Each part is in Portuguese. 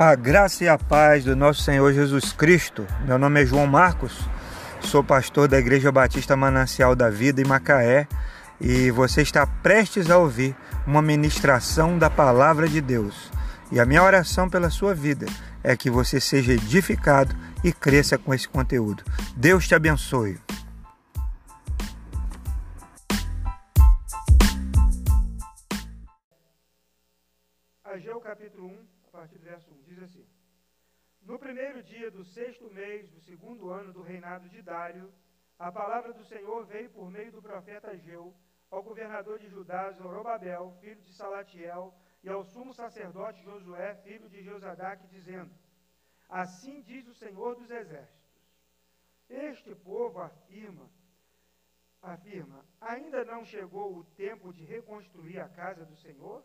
A graça e a paz do nosso Senhor Jesus Cristo. Meu nome é João Marcos, sou pastor da Igreja Batista Manancial da Vida em Macaé e você está prestes a ouvir uma ministração da Palavra de Deus. E a minha oração pela sua vida é que você seja edificado e cresça com esse conteúdo. Deus te abençoe. Reinado de Dário, a palavra do Senhor veio por meio do profeta Ageu ao governador de Judá, Zorobabel, filho de Salatiel, e ao sumo sacerdote Josué, filho de Josadaque, dizendo: Assim diz o Senhor dos Exércitos: Este povo afirma, afirma, ainda não chegou o tempo de reconstruir a casa do Senhor?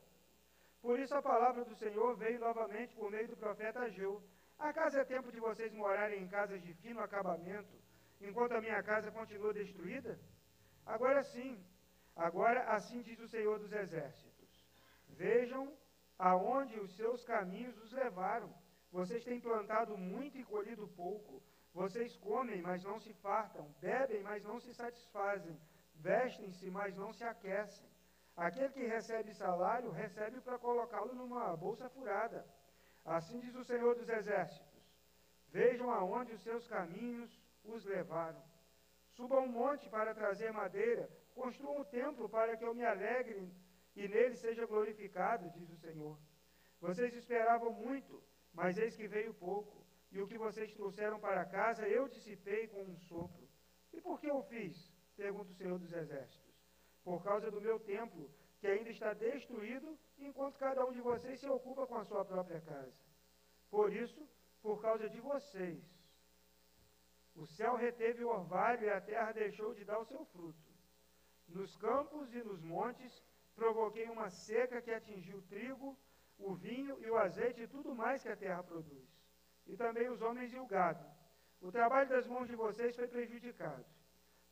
Por isso a palavra do Senhor veio novamente por meio do profeta Ageu. Acaso é tempo de vocês morarem em casas de fino acabamento, enquanto a minha casa continua destruída? Agora sim, agora assim diz o Senhor dos Exércitos: Vejam aonde os seus caminhos os levaram. Vocês têm plantado muito e colhido pouco. Vocês comem, mas não se fartam. Bebem, mas não se satisfazem. Vestem-se, mas não se aquecem. Aquele que recebe salário, recebe para colocá-lo numa bolsa furada. Assim diz o Senhor dos Exércitos: Vejam aonde os seus caminhos os levaram. Subam um monte para trazer madeira, construam um templo para que eu me alegre e nele seja glorificado, diz o Senhor. Vocês esperavam muito, mas eis que veio pouco, e o que vocês trouxeram para casa eu dissipei com um sopro. E por que eu fiz? Pergunta o Senhor dos Exércitos por causa do meu templo, que ainda está destruído, enquanto cada um de vocês se ocupa com a sua própria casa. Por isso, por causa de vocês, o céu reteve o orvalho e a terra deixou de dar o seu fruto. Nos campos e nos montes provoquei uma seca que atingiu o trigo, o vinho e o azeite e tudo mais que a terra produz. E também os homens e o gado. O trabalho das mãos de vocês foi prejudicado.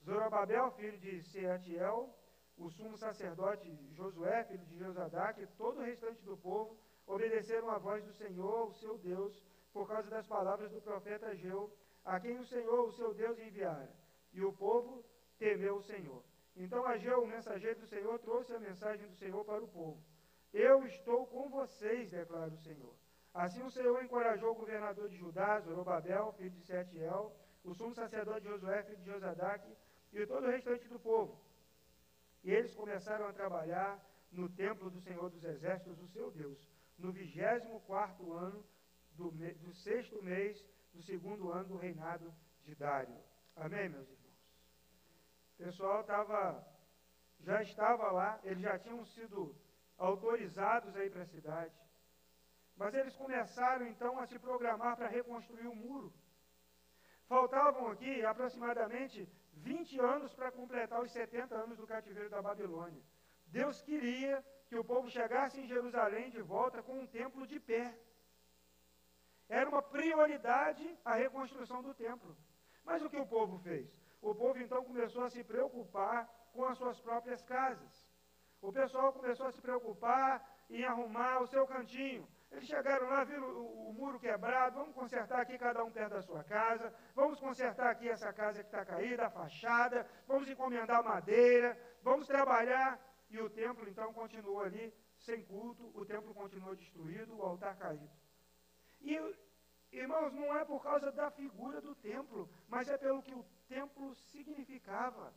Zorobabel, filho de Seatiel, o sumo sacerdote Josué, filho de Josadac, e todo o restante do povo obedeceram à voz do Senhor, o seu Deus, por causa das palavras do profeta Ageu, a quem o Senhor, o seu Deus, enviara. E o povo temeu o Senhor. Então Ageu, o mensageiro do Senhor, trouxe a mensagem do Senhor para o povo. Eu estou com vocês, declara o Senhor. Assim o Senhor encorajou o governador de Judá, Zorobabel, filho de Setiel, o sumo sacerdote Josué, filho de Josadac, e todo o restante do povo e eles começaram a trabalhar no templo do Senhor dos Exércitos, o seu Deus, no 24 ano do, do sexto mês do segundo ano do reinado de Dário. Amém, meus irmãos? O pessoal estava, já estava lá, eles já tinham sido autorizados a ir para a cidade. Mas eles começaram então a se programar para reconstruir o muro. Faltavam aqui aproximadamente 20 anos para completar os 70 anos do cativeiro da Babilônia. Deus queria que o povo chegasse em Jerusalém de volta com um templo de pé. Era uma prioridade a reconstrução do templo. Mas o que o povo fez? O povo então começou a se preocupar com as suas próprias casas. O pessoal começou a se preocupar em arrumar o seu cantinho. Eles chegaram lá, viram o, o, muro quebrado, vamos consertar aqui cada um perto da sua casa, vamos consertar aqui essa casa que está caída, a fachada, vamos encomendar madeira, vamos trabalhar. E o templo então continuou ali, sem culto, o templo continuou destruído, o altar caído. E, irmãos, não é por causa da figura do templo, mas é pelo que o templo significava.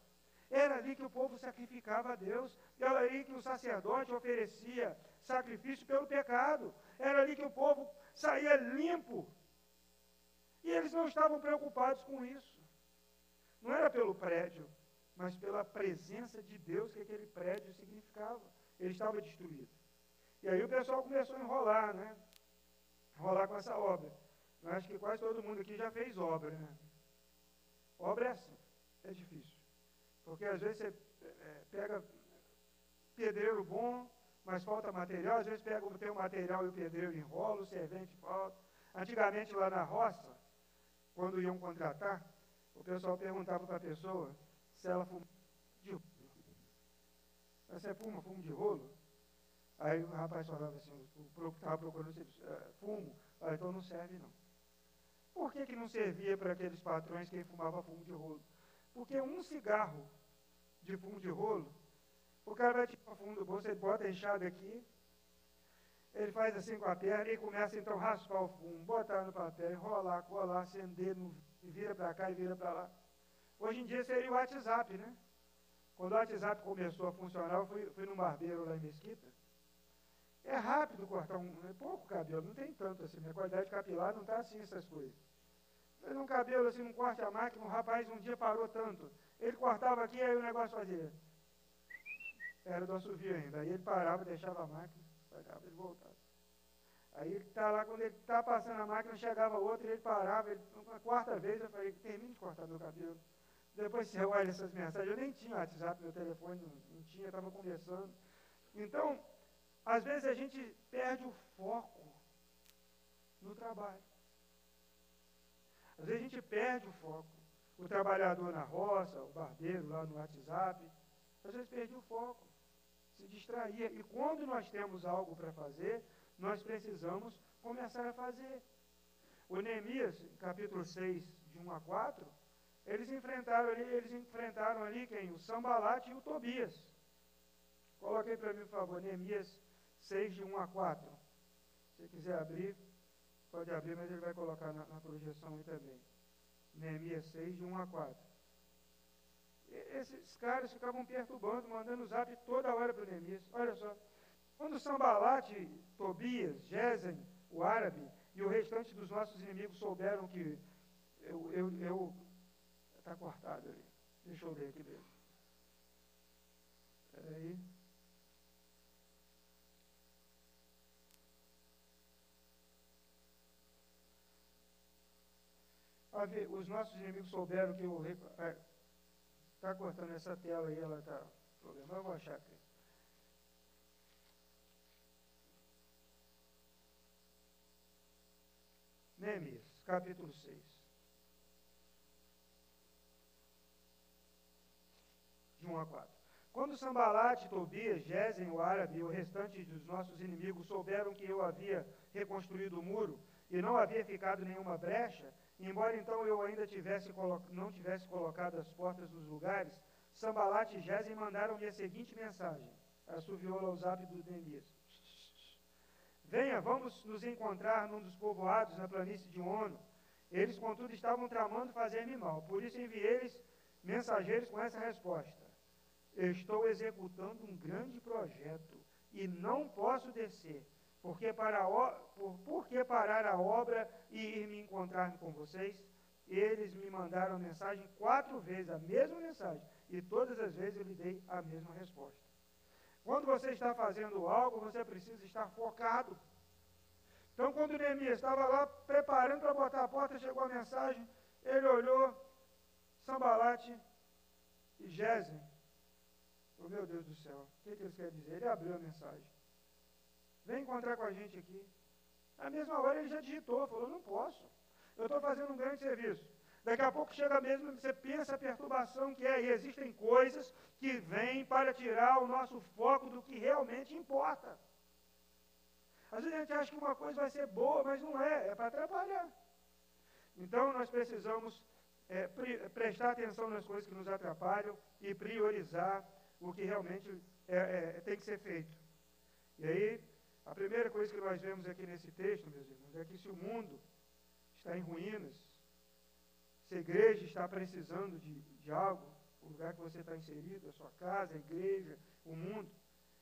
Era ali que o povo sacrificava a Deus, era ali que o sacerdote oferecia sacrifício pelo pecado, era ali que o povo saía limpo. E eles não estavam preocupados com isso. Não era pelo prédio, mas pela presença de Deus que aquele prédio significava. Ele estava destruído. E aí o pessoal começou a enrolar, né? Enrolar com essa obra. Eu acho que quase todo mundo aqui já fez obra, né? Obra é assim, é difícil. Porque às vezes você é, pega pedreiro bom, mas falta material, às vezes pega o teu material e o pedreiro enrola, o servente falta. Antigamente lá na roça, quando iam contratar, o pessoal perguntava para a pessoa se ela fumava de rolo. Você fuma fumo de rolo? Aí o rapaz falava assim, estava procurando uh, fumo, Ah, então não serve não. Por que, que não servia para aqueles patrões que fumavam fumo de rolo? Porque um cigarro de fumo de rolo, o cara vai tirar o fumo do bolso, ele bota a enxada aqui, ele faz assim com a perna e começa então a raspar o fumo, botar no papel, enrolar, colar, acender, no, vira para cá e vira para lá. Hoje em dia seria o WhatsApp, né? Quando o WhatsApp começou a funcionar, eu fui, fui num barbeiro lá em Mesquita. É rápido cortar um, é pouco cabelo, não tem tanto assim. Minha qualidade capilar não está assim, essas coisas. Mas um cabelo assim, um corte a máquina, um rapaz um dia parou tanto. Ele cortava aqui, aí o negócio fazia. Era do assovio ainda. Aí ele parava, deixava a máquina, pagava, ele voltava. Aí ele está lá, quando ele está passando a máquina, chegava outro, ele parava, ele, uma quarta vez eu falei, termine de cortar meu cabelo. Depois você olha essas mensagens, eu nem tinha WhatsApp, meu telefone não, não tinha, estava conversando. Então, às vezes a gente perde o foco no trabalho. Às vezes a gente perde o foco. O trabalhador na roça, o barbeiro lá no WhatsApp, às vezes perde o foco, se distraía. E quando nós temos algo para fazer, nós precisamos começar a fazer. O Neemias, capítulo 6, de 1 a 4, eles enfrentaram ali, eles enfrentaram ali quem? O Sambalate e o Tobias. Coloquei para mim, por favor, Neemias 6, de 1 a 4. Se quiser abrir, pode abrir, mas ele vai colocar na, na projeção aí também. Neemias 6, de 1 a 4. Esses caras ficavam perturbando, mandando zap toda hora para o Neemias. Olha só, quando Sambalate, Tobias, Gesem, o árabe e o restante dos nossos inimigos souberam que eu, eu, eu está cortado ali. Deixa eu ler aqui. Espera aí. os nossos inimigos souberam que o rei. Está cortando essa tela aí, ela está. Problema, eu vou achar aqui. Neemias, capítulo 6. De 1 a 4. Quando Sambalate, Tobias, Gesem, o árabe e o restante dos nossos inimigos souberam que eu havia reconstruído o muro e não havia ficado nenhuma brecha, Embora então eu ainda tivesse não tivesse colocado as portas nos lugares, Sambalat e Gesem mandaram-me a seguinte mensagem. Assoviou zap do Neemias. Venha, vamos nos encontrar num dos povoados na planície de Ono. Eles, contudo, estavam tramando fazer-me mal. Por isso enviei-lhes mensageiros com essa resposta. Estou executando um grande projeto e não posso descer porque, para por, parar a obra e ir me encontrar com vocês? Eles me mandaram mensagem quatro vezes, a mesma mensagem, e todas as vezes eu lhe dei a mesma resposta. Quando você está fazendo algo, você precisa estar focado. Então, quando Neemias estava lá preparando para botar a porta, chegou a mensagem, ele olhou, Sambalate e Gesem. Oh, meu Deus do céu, o que, que eles querem dizer? Ele abriu a mensagem. Vem encontrar com a gente aqui. Na mesma hora ele já digitou, falou, não posso. Eu estou fazendo um grande serviço. Daqui a pouco chega mesmo, você pensa a perturbação que é, e existem coisas que vêm para tirar o nosso foco do que realmente importa. Às vezes a gente acha que uma coisa vai ser boa, mas não é, é para atrapalhar. Então nós precisamos é, pre prestar atenção nas coisas que nos atrapalham e priorizar o que realmente é, é, tem que ser feito. E aí, a primeira coisa que nós vemos aqui nesse texto, meus irmãos, é que se o mundo está em ruínas, se a igreja está precisando de, de algo, o lugar que você está inserido, a sua casa, a igreja, o mundo,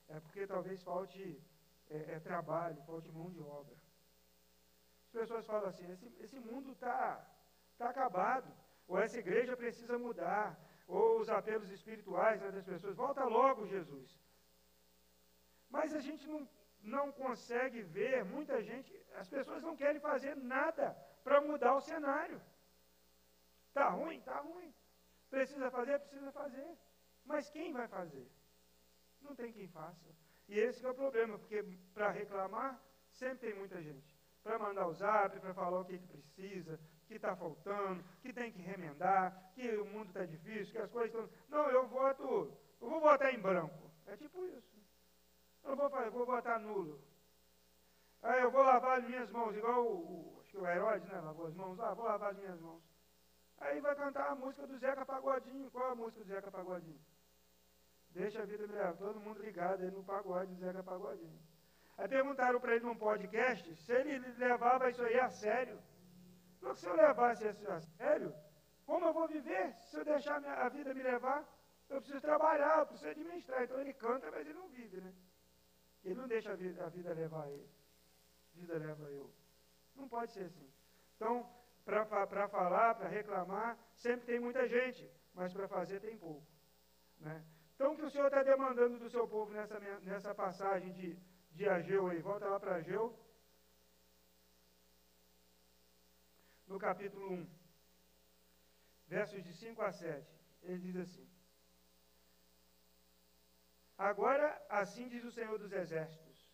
é porque talvez falte é, é, trabalho, falte mão de obra. As pessoas falam assim, esse, esse mundo está tá acabado, ou essa igreja precisa mudar, ou os apelos espirituais né, das pessoas, volta logo, Jesus. Mas a gente não, não consegue ver, muita gente, as pessoas não querem fazer nada para mudar o cenário. Está ruim? Está ruim. Precisa fazer? Precisa fazer. Mas quem vai fazer? Não tem quem faça. E esse é o problema, porque para reclamar, sempre tem muita gente. Para mandar o zap, para falar o que, que precisa, que está faltando, que tem que remendar, que o mundo está difícil, que as coisas estão. Não, eu voto, eu vou votar em branco. Eu vou, vou votar nulo. Aí eu vou lavar as minhas mãos, igual o, o acho que o Herodes, né? Lavou as mãos, ah, vou lavar as minhas mãos. Aí vai cantar a música do Zeca Pagodinho. Qual a música do Zeca Pagodinho? Deixa a vida me levar. Todo mundo ligado aí no pagode do Zeca Pagodinho. Aí perguntaram para ele num podcast se ele levava isso aí a sério. Porque se eu levasse isso a sério, como eu vou viver se eu deixar a vida me levar? Eu preciso trabalhar, eu preciso administrar. Então ele canta, mas ele não vive, né? Ele não deixa a vida, a vida levar ele. A vida leva eu. Não pode ser assim. Então, para falar, para reclamar, sempre tem muita gente, mas para fazer tem pouco. Né? Então, o que o Senhor está demandando do seu povo nessa, nessa passagem de, de Ageu aí? Volta lá para Ageu. No capítulo 1, versos de 5 a 7, ele diz assim: Agora, assim diz o Senhor dos Exércitos: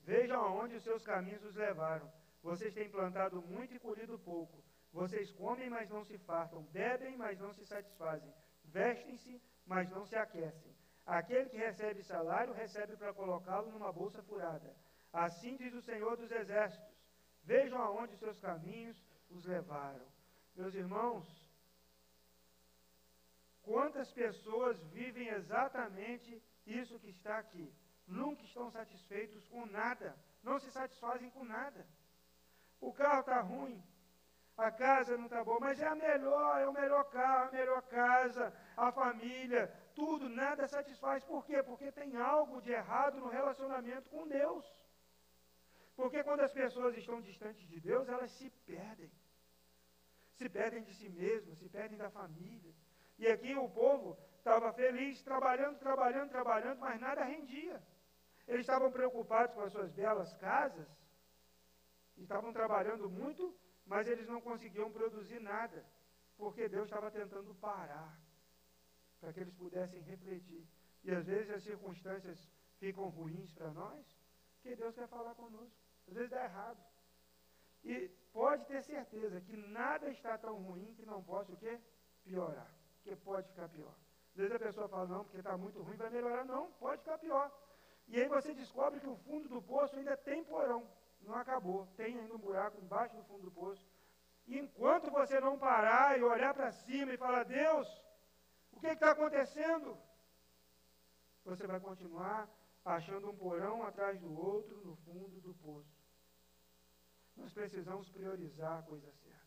Vejam aonde os seus caminhos os levaram. Vocês têm plantado muito e colhido pouco. Vocês comem, mas não se fartam. Bebem, mas não se satisfazem. Vestem-se, mas não se aquecem. Aquele que recebe salário, recebe para colocá-lo numa bolsa furada. Assim diz o Senhor dos Exércitos: Vejam aonde os seus caminhos os levaram. Meus irmãos, quantas pessoas vivem exatamente isso que está aqui? Nunca estão satisfeitos com nada, não se satisfazem com nada. O carro está ruim, a casa não está boa, mas é a melhor, é o melhor carro, a melhor casa, a família, tudo, nada satisfaz. Por quê? Porque tem algo de errado no relacionamento com Deus. Porque quando as pessoas estão distantes de Deus, elas se perdem. Se perdem de si mesmas, se perdem da família. E aqui o povo estava feliz, trabalhando, trabalhando, trabalhando, mas nada rendia. Eles estavam preocupados com as suas belas casas, estavam trabalhando muito, mas eles não conseguiam produzir nada, porque Deus estava tentando parar, para que eles pudessem refletir. E às vezes as circunstâncias ficam ruins para nós, porque Deus quer falar conosco. Às vezes dá errado. E pode ter certeza que nada está tão ruim que não possa o quê? Piorar. Que pode ficar pior. Às vezes a pessoa fala, não, porque está muito ruim, vai melhorar. Não, pode ficar pior. E aí você descobre que o fundo do poço ainda tem porão. Não acabou. Tem ainda um buraco embaixo do fundo do poço. E enquanto você não parar e olhar para cima e falar, Deus, o que está acontecendo? Você vai continuar achando um porão atrás do outro no fundo do poço. Nós precisamos priorizar a coisa certa.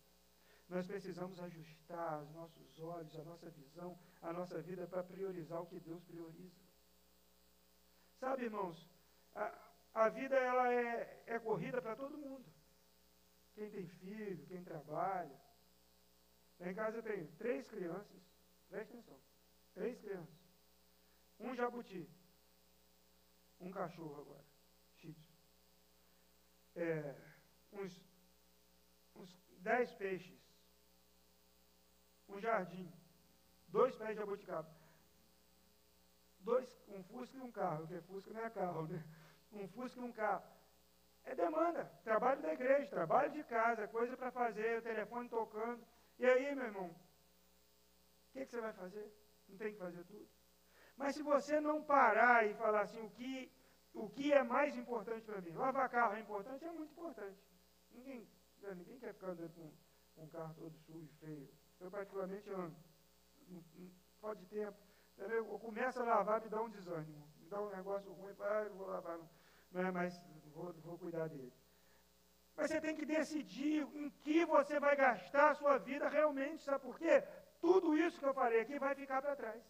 Nós precisamos ajustar os nossos olhos, a nossa visão, a nossa vida para priorizar o que Deus prioriza. Sabe, irmãos, a, a vida ela é, é corrida para todo mundo. Quem tem filho, quem trabalha. Lá em casa eu tenho três crianças, preste atenção, três crianças. Um jabuti, um cachorro agora, shih é, uns, uns dez peixes, um jardim, dois pés de jabuticaba, dois, um Fusca e um carro, porque Fusca não é carro, né? Um Fusca e um carro. É demanda, trabalho da igreja, trabalho de casa, coisa para fazer, o telefone tocando. E aí, meu irmão, o que, que, você vai fazer? Não tem que fazer tudo. Mas se você não parar e falar assim, o que, o que é mais importante para mim? Lavar carro é importante? É muito importante. Ninguém, né, ninguém quer ficar andando com um carro todo sujo, feio. Eu particularmente ando. Falta de tempo. Eu começo a lavar, me dá um desânimo. Me dá um negócio ruim, ah, eu vou lavar. Não. Não é, mas vou, vou cuidar dele. Mas você tem que decidir em que você vai gastar a sua vida realmente, sabe por quê? Tudo isso que eu falei aqui vai ficar para trás.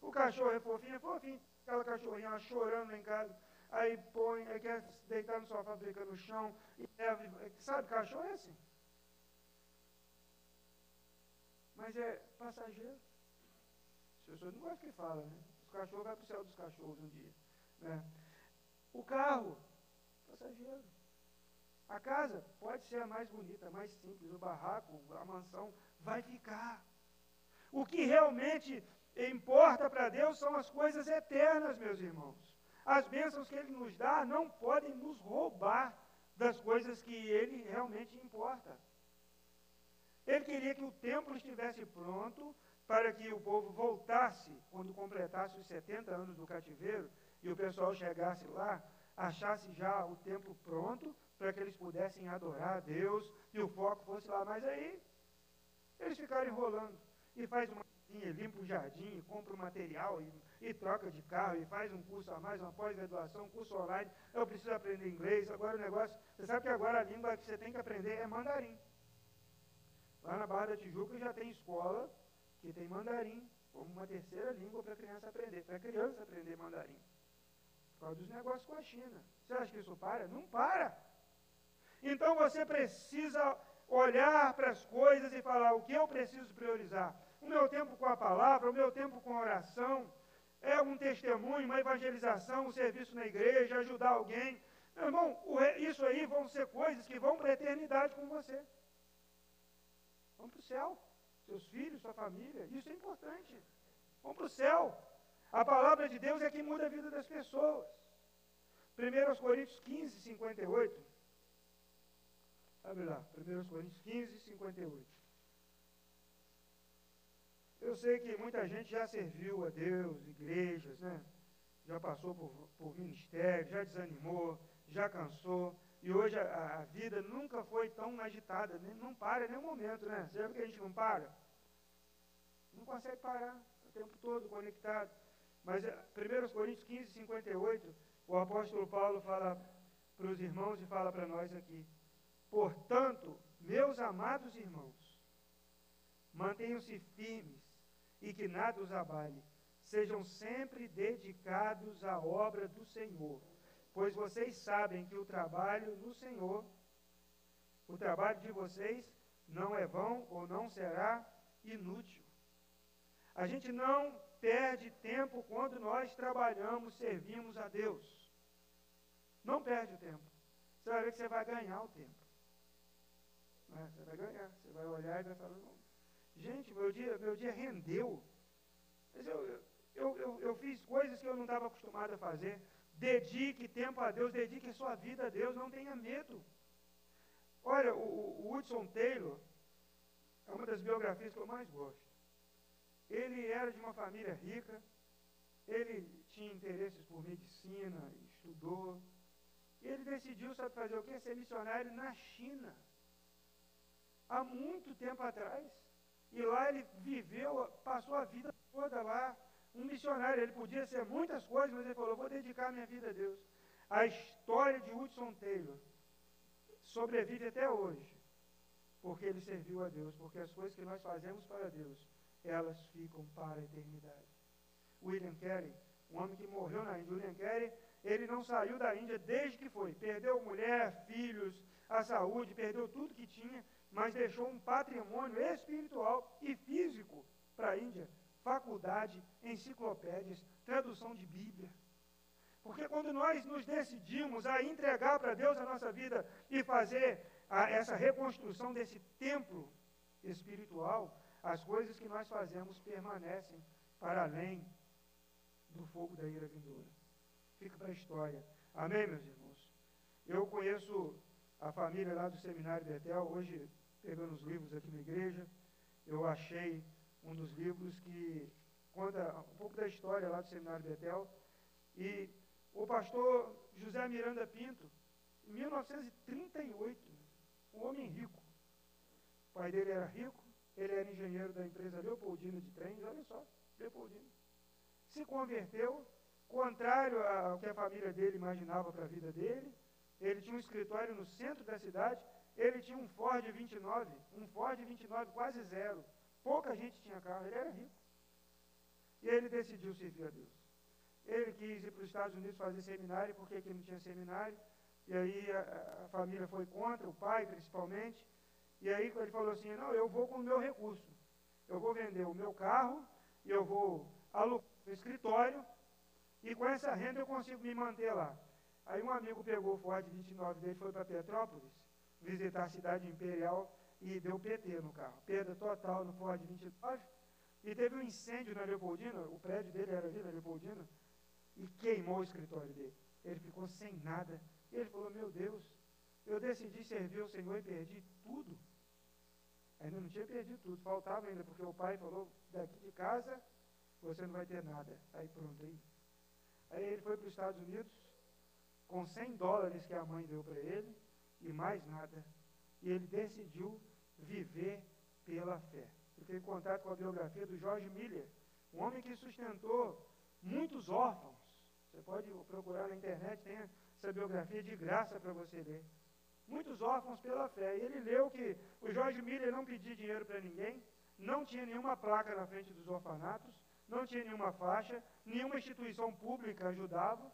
O cachorro é fofinho, é fofinho. Aquela cachorrinha chorando lá em casa. Aí põe, aí quer deitar no sofá, fica no chão. E leva, sabe, cachorro é assim. Mas é passageiro. As pessoas não gostam que fala, né? Os cachorros vão para o céu dos cachorros um dia. Né? O carro, passageiro. A casa pode ser a mais bonita, a mais simples, o barraco, a mansão, vai ficar. O que realmente importa para Deus são as coisas eternas, meus irmãos. As bênçãos que Ele nos dá não podem nos roubar das coisas que Ele realmente importa. Ele queria que o templo estivesse pronto para que o povo voltasse, quando completasse os 70 anos do cativeiro, e o pessoal chegasse lá, achasse já o tempo pronto para que eles pudessem adorar a Deus e o foco fosse lá. Mas aí eles ficaram enrolando e faz uma limpa o jardim, compra o material e, e, troca de carro e faz um curso a mais, uma pós-graduação, curso online. Eu preciso aprender inglês. Agora o negócio, você sabe que agora a língua que você tem que aprender é mandarim. Lá na Barra da Tijuca já tem escola que tem mandarim como uma terceira língua para criança aprender, para criança aprender mandarim. Por causa dos negócios com a China. Você acha que isso para? Não para. Então você precisa olhar para as coisas e falar o que eu preciso priorizar. O meu tempo com a palavra, o meu tempo com a oração, é um testemunho, uma evangelização, um serviço na igreja, ajudar alguém. Meu irmão, isso aí vão ser coisas que vão para a eternidade com você. Vão para o céu. Seus filhos, sua família. Isso é importante. Vão para o céu. A palavra de Deus é que muda a vida das pessoas. 1 Coríntios 15, 58. Abre lá, 1 Coríntios 15, 58. Eu sei que muita gente já serviu a Deus, igrejas, né? já passou por, por ministério, já desanimou, já cansou, e hoje a, a, vida nunca foi tão agitada, nem, não para em nenhum momento, né? Você que a gente não para? Não consegue parar o tempo todo conectado. Mas 1 eh, Coríntios 15, 58, o apóstolo Paulo fala para os irmãos e fala para nós aqui. Portanto, meus amados irmãos, mantenham-se firmes e que nada os abale. Sejam sempre dedicados à obra do Senhor, pois vocês sabem que o trabalho no Senhor, o trabalho de vocês não é vão ou não será inútil. A gente não perde tempo quando nós trabalhamos, servimos a Deus. Não perde o tempo. Você vai ver que você vai ganhar o tempo. É, você vai ganhar. Você vai olhar e vai falar, Gente, meu dia, meu dia rendeu. Mas eu, eu, eu, eu fiz coisas que eu não estava acostumado a fazer. Dedique tempo a Deus, dedique sua vida a Deus, não tenha medo. Olha, o, o Hudson Taylor é uma das biografias que eu mais gosto. Ele era de uma família rica, ele tinha interesses por medicina, estudou. E ele decidiu, sabe fazer o quê? Ser missionário na China. Há muito tempo atrás. E lá ele viveu, passou a vida toda lá, um missionário. Ele podia ser muitas coisas, mas ele falou: vou dedicar minha vida a Deus. A história de Hudson Taylor sobrevive até hoje, porque ele serviu a Deus, porque as coisas que nós fazemos para Deus, elas ficam para a eternidade. William Carey, um homem que morreu na Índia, William Carey, ele não saiu da Índia desde que foi. Perdeu mulher, filhos, a saúde, perdeu tudo que tinha mas deixou um patrimônio espiritual e físico para a Índia. Faculdade, enciclopédias, tradução de Bíblia. Porque quando nós nos decidimos a entregar para Deus a nossa vida e fazer a, essa reconstrução desse templo espiritual, as coisas que nós fazemos permanecem para além do fogo da ira vindoura. Fica para a história. Amém, meus irmãos? Eu conheço a família lá do Seminário Betel, hoje pegando os livros aqui na igreja, eu achei um dos livros que conta um pouco da história lá do Seminário Betel. E o pastor José Miranda Pinto, em 1938, um homem rico. O pai dele era rico, ele era engenheiro da empresa Leopoldina de trens, olha só, Leopoldina. Se converteu, contrário ao que a família dele imaginava para a vida dele. Ele tinha um escritório no centro da cidade, ele tinha um Ford 29, um Ford 29 quase zero. Pouca gente tinha carro, ele era rico. E ele decidiu servir a Deus. Ele quis ir para os Estados Unidos fazer seminário, porque aqui não tinha seminário. E aí a, a, família foi contra, o pai principalmente. E aí ele falou assim, não, eu vou com o meu recurso. Eu vou vender o meu carro, e eu vou alugar o escritório, e com essa renda eu consigo me manter lá. Aí um amigo pegou o Ford 29 dele e foi para Petrópolis, visitar a cidade imperial e deu PT no carro. Perda total no Ford 29. E teve um incêndio na Leopoldina, o prédio dele era ali na Leopoldina, e queimou o escritório dele. Ele ficou sem nada. Ele falou: Meu Deus, eu decidi servir o Senhor e perdi tudo. Ainda não tinha perdido tudo, faltava ainda, porque o pai falou: Daqui de casa você não vai ter nada. Aí pronto, aí. Aí ele foi para os Estados Unidos, com 100 dólares que a mãe deu para ele e mais nada. E ele decidiu viver pela fé. Eu tenho contato com a biografia do George Miller, um homem que sustentou muitos órfãos. Você pode procurar na internet, tem essa biografia de graça para você ler. Muitos órfãos pela fé. E ele leu que o George Miller não pedia dinheiro para ninguém, não tinha nenhuma placa na frente dos orfanatos, não tinha nenhuma faixa, nenhuma instituição pública ajudava.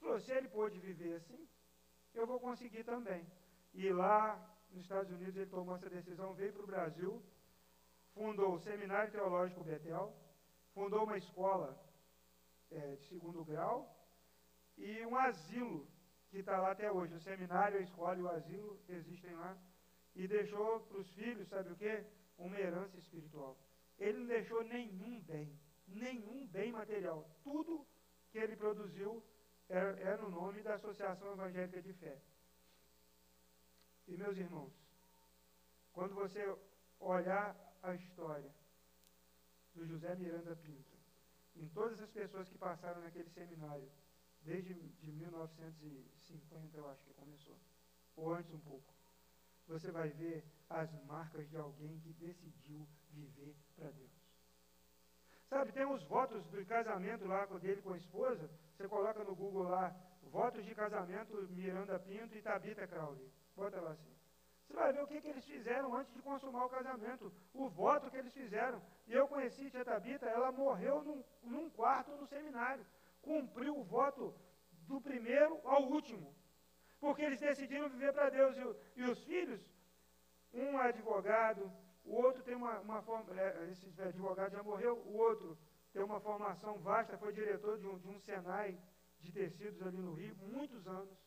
Falou, se ele pôde viver assim, eu vou conseguir também. E lá nos Estados Unidos ele tomou essa decisão, veio para o Brasil, fundou o Seminário Teológico Betel, fundou uma escola é, de segundo grau e um asilo que está lá até hoje. O seminário, a escola e o asilo existem lá. E deixou para os filhos, sabe o quê? Uma herança espiritual. Ele não deixou nenhum bem, nenhum bem material. Tudo que ele produziu era no nome da Associação Evangélica de Fé. E meus irmãos, quando você olhar a história do José Miranda Pinto, em todas as pessoas que passaram naquele seminário, desde de 1950, eu acho que começou, ou antes um pouco, você vai ver as marcas de alguém que decidiu viver para Deus. Sabe, tem os votos do casamento lá dele com a esposa, você coloca no Google lá, votos de casamento Miranda Pinto e Tabita Crowley. Assim. Você vai ver o que, que eles fizeram antes de consumar o casamento, o voto que eles fizeram. E eu conheci Tia Tabita, ela morreu num, num quarto no seminário. Cumpriu o voto do primeiro ao último. Porque eles decidiram viver para Deus. E, e, os filhos, um é advogado, o outro tem uma, uma forma. É, esse advogado já morreu, o outro tem uma formação vasta, foi diretor de um, de um Senai de tecidos ali no Rio, muitos anos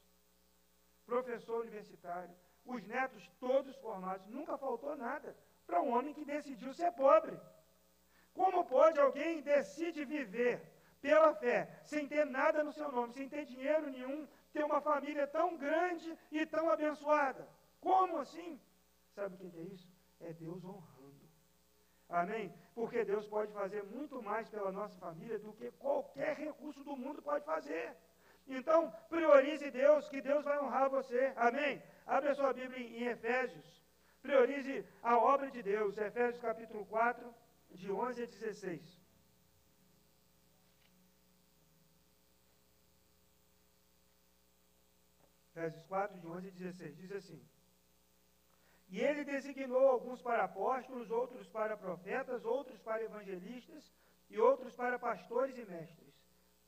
professor universitário, os netos todos formados, nunca faltou nada para um homem que decidiu ser pobre. Como pode alguém decide viver pela fé, sem ter nada no seu nome, sem ter dinheiro nenhum, ter uma família tão grande e tão abençoada? Como assim? Sabe o que é isso? É Deus honrando. Amém? Porque Deus pode fazer muito mais pela nossa família do que qualquer recurso do mundo pode fazer. Então, priorize Deus, que Deus vai honrar você. Amém? Abre a sua Bíblia em Efésios. Priorize a obra de Deus. Efésios capítulo 4, de 11 a 16. Efésios 4, de 11 a 16. Diz assim: E ele designou alguns para apóstolos, outros para profetas, outros para evangelistas e outros para pastores e mestres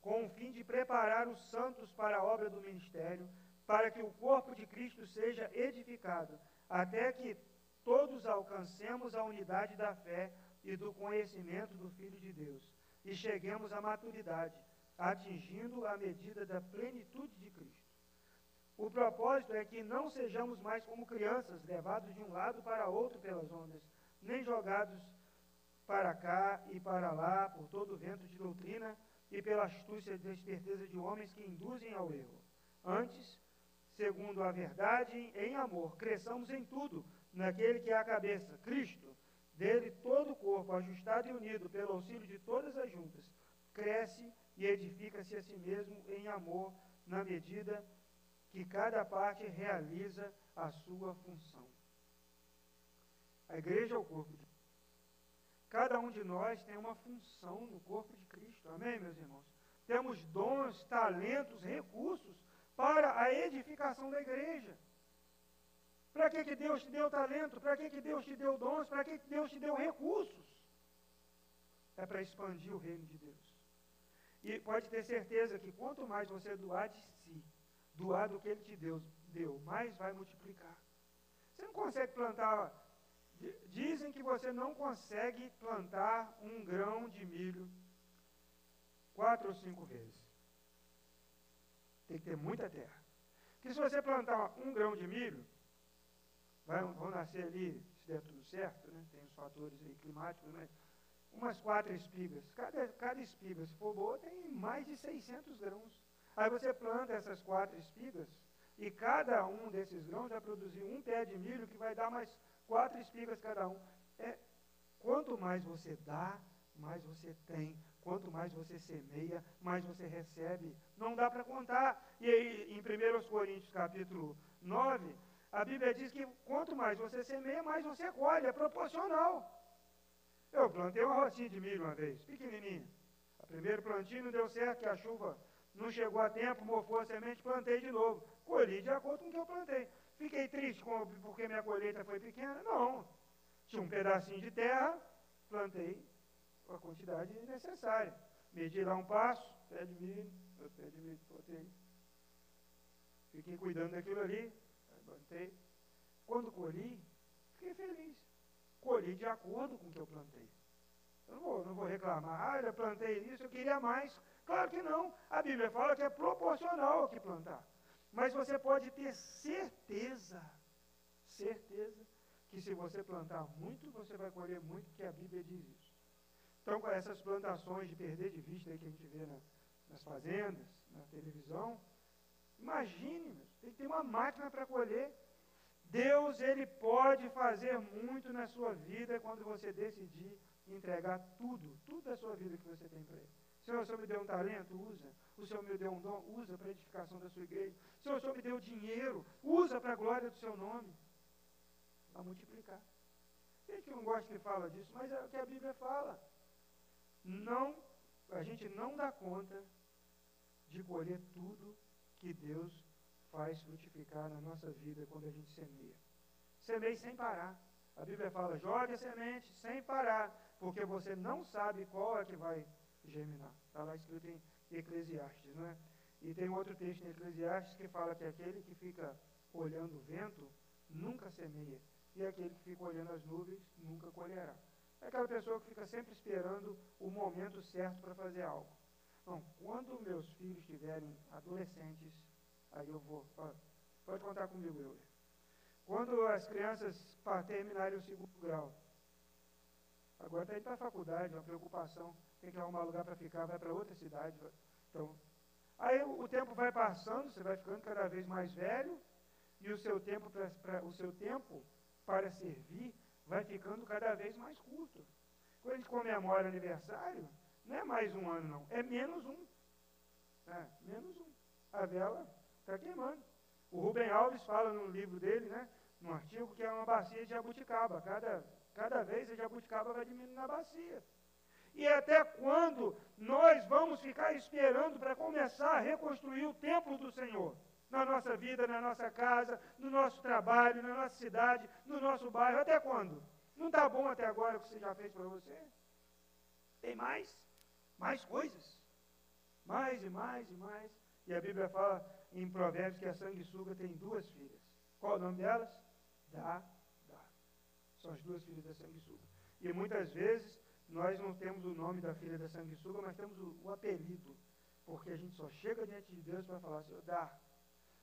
com o fim de preparar os santos para a obra do ministério, para que o corpo de Cristo seja edificado, até que todos alcancemos a unidade da fé e do conhecimento do Filho de Deus, e cheguemos à maturidade, atingindo a medida da plenitude de Cristo. O propósito é que não sejamos mais como crianças, levados de um lado para outro pelas ondas, nem jogados para cá e para lá por todo o vento de doutrina, e pela astúcia e esperteza de homens que induzem ao erro. Antes, segundo a verdade, em amor, cresçamos em tudo naquele que é a cabeça, Cristo. Dele todo o corpo, ajustado e unido pelo auxílio de todas as juntas, cresce e edifica-se a si mesmo em amor, na medida que cada parte realiza a sua função. A igreja é o corpo de Cada um de nós tem uma função no corpo de Cristo. Amém, meus irmãos? Temos dons, talentos, recursos para a edificação da igreja. Para que, que Deus te deu talento? Para que, que Deus te deu dons? Para que, que Deus te deu recursos? É para expandir o reino de Deus. E pode ter certeza que quanto mais você doar de si, doar do que Ele te deu, deu mais vai multiplicar. Você não consegue plantar Dizem que você não consegue plantar um grão de milho quatro ou cinco vezes. Tem que ter muita terra. Que se você plantar um grão de milho, vai, vão nascer ali, se der tudo certo, né? tem os fatores climáticos, mas umas quatro espigas. Cada, cada espiga, se for boa, tem mais de 600 grãos. Aí você planta essas quatro espigas e cada um desses grãos vai produzir um pé de milho que vai dar mais quatro espigas cada um. É, quanto mais você dá, mais você tem. quanto mais você semeia, mais você recebe. Não dá para contar. E aí, em 1 Coríntios capítulo 9, a Bíblia diz que quanto mais você semeia, mais você colhe, é proporcional. Eu plantei uma rocinha de milho uma vez, pequenininha. O primeiro plantio não deu certo, que a chuva não chegou a tempo, mofou a semente, plantei de novo. Colhi de acordo com o que eu plantei. Fiquei triste com, porque minha colheita foi pequena? Não. Tinha um pedacinho de terra, plantei a quantidade necessária. Medi lá um passo, pé de milho, pé de milho, plantei. Fiquei cuidando daquilo ali, plantei. Quando colhi, fiquei feliz. Colhi de acordo com o que eu plantei. Eu não vou, não vou reclamar, ah, eu plantei isso, eu queria mais. Claro que não. A Bíblia fala que é proporcional ao que plantar. Mas você pode ter certeza, certeza, que se você plantar muito, você vai colher muito, porque a Bíblia diz isso. Então, com essas plantações de perder de vista que a gente vê na, nas fazendas, na televisão, imagine, tem que ter uma máquina para colher. Deus, Ele pode fazer muito na sua vida quando você decidir entregar tudo, tudo da sua vida que você tem para Ele. Senhor, o Senhor me deu um talento, usa. O Senhor me deu um dom, usa para a edificação da sua igreja. Senhor, o Senhor me deu dinheiro, usa para a glória do seu nome. Para multiplicar. Tem gente que não gosta que fala disso, mas é o que a Bíblia fala. Não, a gente não dá conta de colher tudo que Deus faz frutificar na nossa vida quando a gente semeia. Semeie sem parar. A Bíblia fala, jogue a semente sem parar, porque você não sabe qual é que vai germinar. Está lá escrito em Eclesiastes, não é? E tem outro texto em Eclesiastes que fala que aquele que fica olhando o vento nunca semeia, e aquele que fica olhando as nuvens nunca colherá. É aquela pessoa que fica sempre esperando o momento certo para fazer algo. Não, quando meus filhos estiverem adolescentes, aí eu vou. Pode contar comigo, eu. Quando as crianças terminarem o segundo grau, agora está indo para a faculdade, uma preocupação tem que arrumar lugar para ficar, vai para outra cidade. Então, aí o tempo vai passando, você vai ficando cada vez mais velho, e o seu tempo, pra, pra, o seu tempo para servir vai ficando cada vez mais curto. Quando a gente comemora aniversário, não é mais um ano, não, é menos um. É, menos um. A vela está queimando. O Rubem Alves fala no livro dele, né, num artigo, que é uma bacia de jabuticaba. Cada, cada vez a jabuticaba vai diminuindo na bacia. E até quando nós vamos ficar esperando para começar a reconstruir o templo do Senhor? Na nossa vida, na nossa casa, no nosso trabalho, na nossa cidade, no nosso bairro. Até quando? Não está bom até agora o que você já fez para você? Tem mais? Mais coisas? Mais e mais e mais. E a Bíblia fala em Provérbios que a sanguessuga tem duas filhas. Qual o nome delas? Dá, dá. São as duas filhas da sanguessuga. E muitas vezes nós não temos o nome da filha da sanguessuga, mas temos o, o apelido. Porque a gente só chega diante de Deus para falar, Senhor, dá,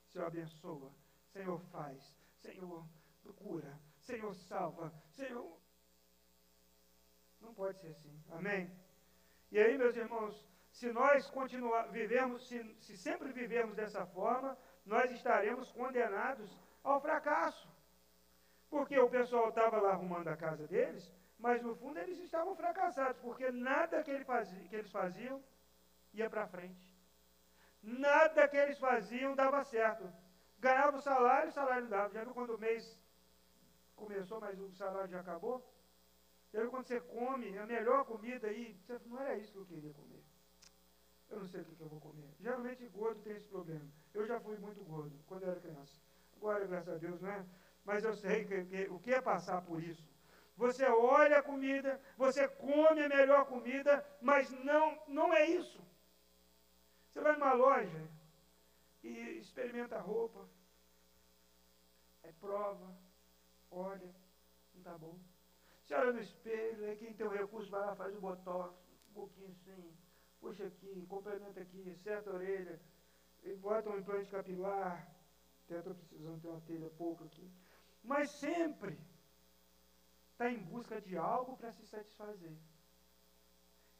Senhor, abençoa, Senhor, faz, Senhor, procura, Senhor, salva, Senhor. Não pode ser assim. Amém? E aí, meus irmãos, se nós continuar, vivermos, se, se sempre vivermos dessa forma, nós estaremos condenados ao fracasso. Porque o pessoal estava lá arrumando a casa deles, mas no fundo eles estavam fracassados, porque nada que, ele fazia, que eles faziam ia para frente. Nada que eles faziam dava certo. Ganhava o salário, o salário não dava. Já viu quando o mês começou, mas o salário já acabou? Já viu quando você come a melhor comida aí, você não era isso que eu queria comer. Eu não sei o que, que eu vou comer. Geralmente gordo tem esse problema. Eu já fui muito gordo quando eu era criança. Agora, graças a Deus, não é? Mas eu sei que, que, o que é passar por isso você olha a comida, você come a melhor comida, mas não, não é isso. Você vai numa loja e experimenta a roupa, é prova, olha, não está bom. Você olha no espelho, aí quem tem o recurso vai lá, faz o botox, um pouquinho assim, puxa aqui, complementa aqui, certa a orelha, e bota um implante capilar, até estou precisando ter uma telha pouco aqui. Mas sempre está em busca de algo para se satisfazer.